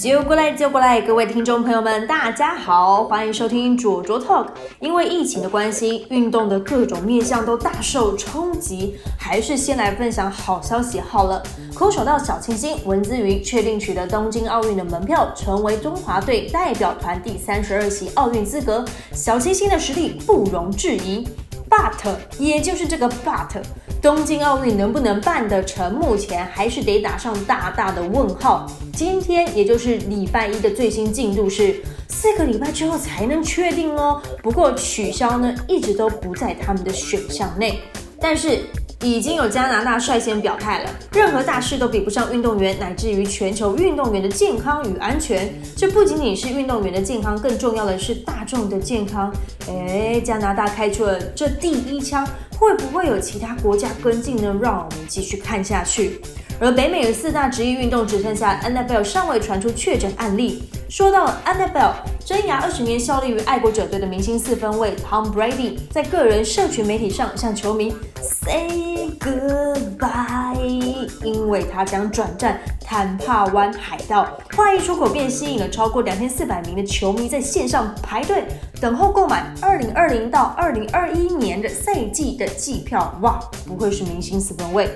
就过来，就过来，各位听众朋友们，大家好，欢迎收听卓卓 Talk。因为疫情的关系，运动的各种面向都大受冲击，还是先来分享好消息好了。空手道小清新文姿云确定取得东京奥运的门票，成为中华队代表团第三十二席奥运资格。小清新的实力不容置疑，but 也就是这个 but。东京奥运能不能办得成？目前还是得打上大大的问号。今天也就是礼拜一的最新进度是四个礼拜之后才能确定哦。不过取消呢，一直都不在他们的选项内。但是已经有加拿大率先表态了，任何大事都比不上运动员乃至于全球运动员的健康与安全。这不仅仅是运动员的健康，更重要的是大众的健康。哎，加拿大开出了这第一枪。会不会有其他国家跟进呢？让我们继续看下去。而北美的四大职业运动只剩下 NFL 尚未传出确诊案例。说到 NFL，生涯二十年效力于爱国者队的明星四分卫 Tom Brady，在个人社群媒体上向球迷 say goodbye，因为他将转战坦帕湾海盗。话一出口，便吸引了超过两千四百名的球迷在线上排队等候购买二零二零到二零二一年的赛季的季票。哇，不愧是明星四分卫。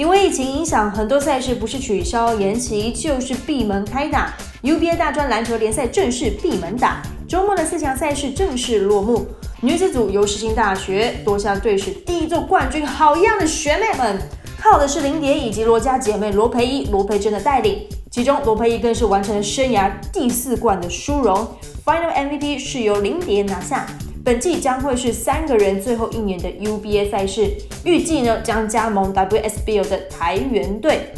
因为疫情影响，很多赛事不是取消延期，就是闭门开打。UBA 大专篮球联赛正式闭门打，周末的四强赛事正式落幕。女子组由世新大学夺下队史第一座冠军，好样的学妹们！靠的是林蝶以及罗家姐妹罗培一、罗培珍的带领，其中罗培一更是完成了生涯第四冠的殊荣。Final MVP 是由林蝶拿下。本季将会是三个人最后一年的 UBA 赛事，预计呢将加盟 WSBL 的台元队。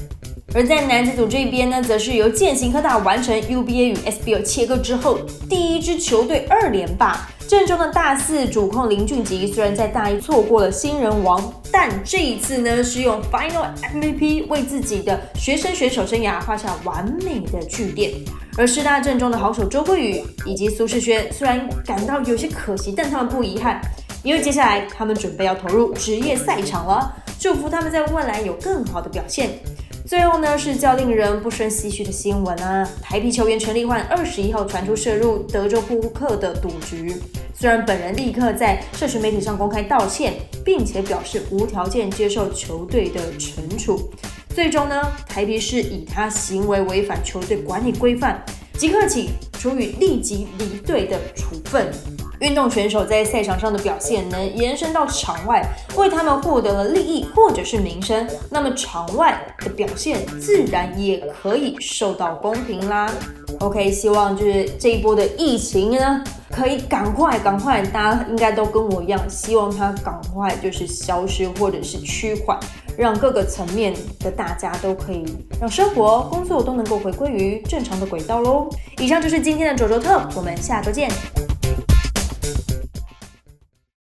而在男子组这边呢，则是由建行科大完成 UBA 与 SBL 切割之后，第一支球队二连霸。正中的大四主控林俊杰虽然在大一错过了新人王，但这一次呢是用 Final MVP 为自己的学生选手生涯画下完美的句点。而师大正中的好手周桂宇以及苏世轩虽然感到有些可惜，但他们不遗憾，因为接下来他们准备要投入职业赛场了。祝福他们在未来有更好的表现。最后呢，是较令人不胜唏嘘的新闻啊！台皮球员陈立焕二十一号传出涉入德州扑克的赌局，虽然本人立刻在社群媒体上公开道歉，并且表示无条件接受球队的惩处，最终呢，台皮是以他行为违反球队管理规范，即刻起处以立即离队的处分。运动选手在赛场上的表现能延伸到场外，为他们获得了利益或者是名声，那么场外的表现自然也可以受到公平啦。OK，希望就是这一波的疫情呢，可以赶快赶快，大家应该都跟我一样，希望它赶快就是消失或者是趋缓，让各个层面的大家都可以让生活工作都能够回归于正常的轨道喽。以上就是今天的卓卓特，我们下周见。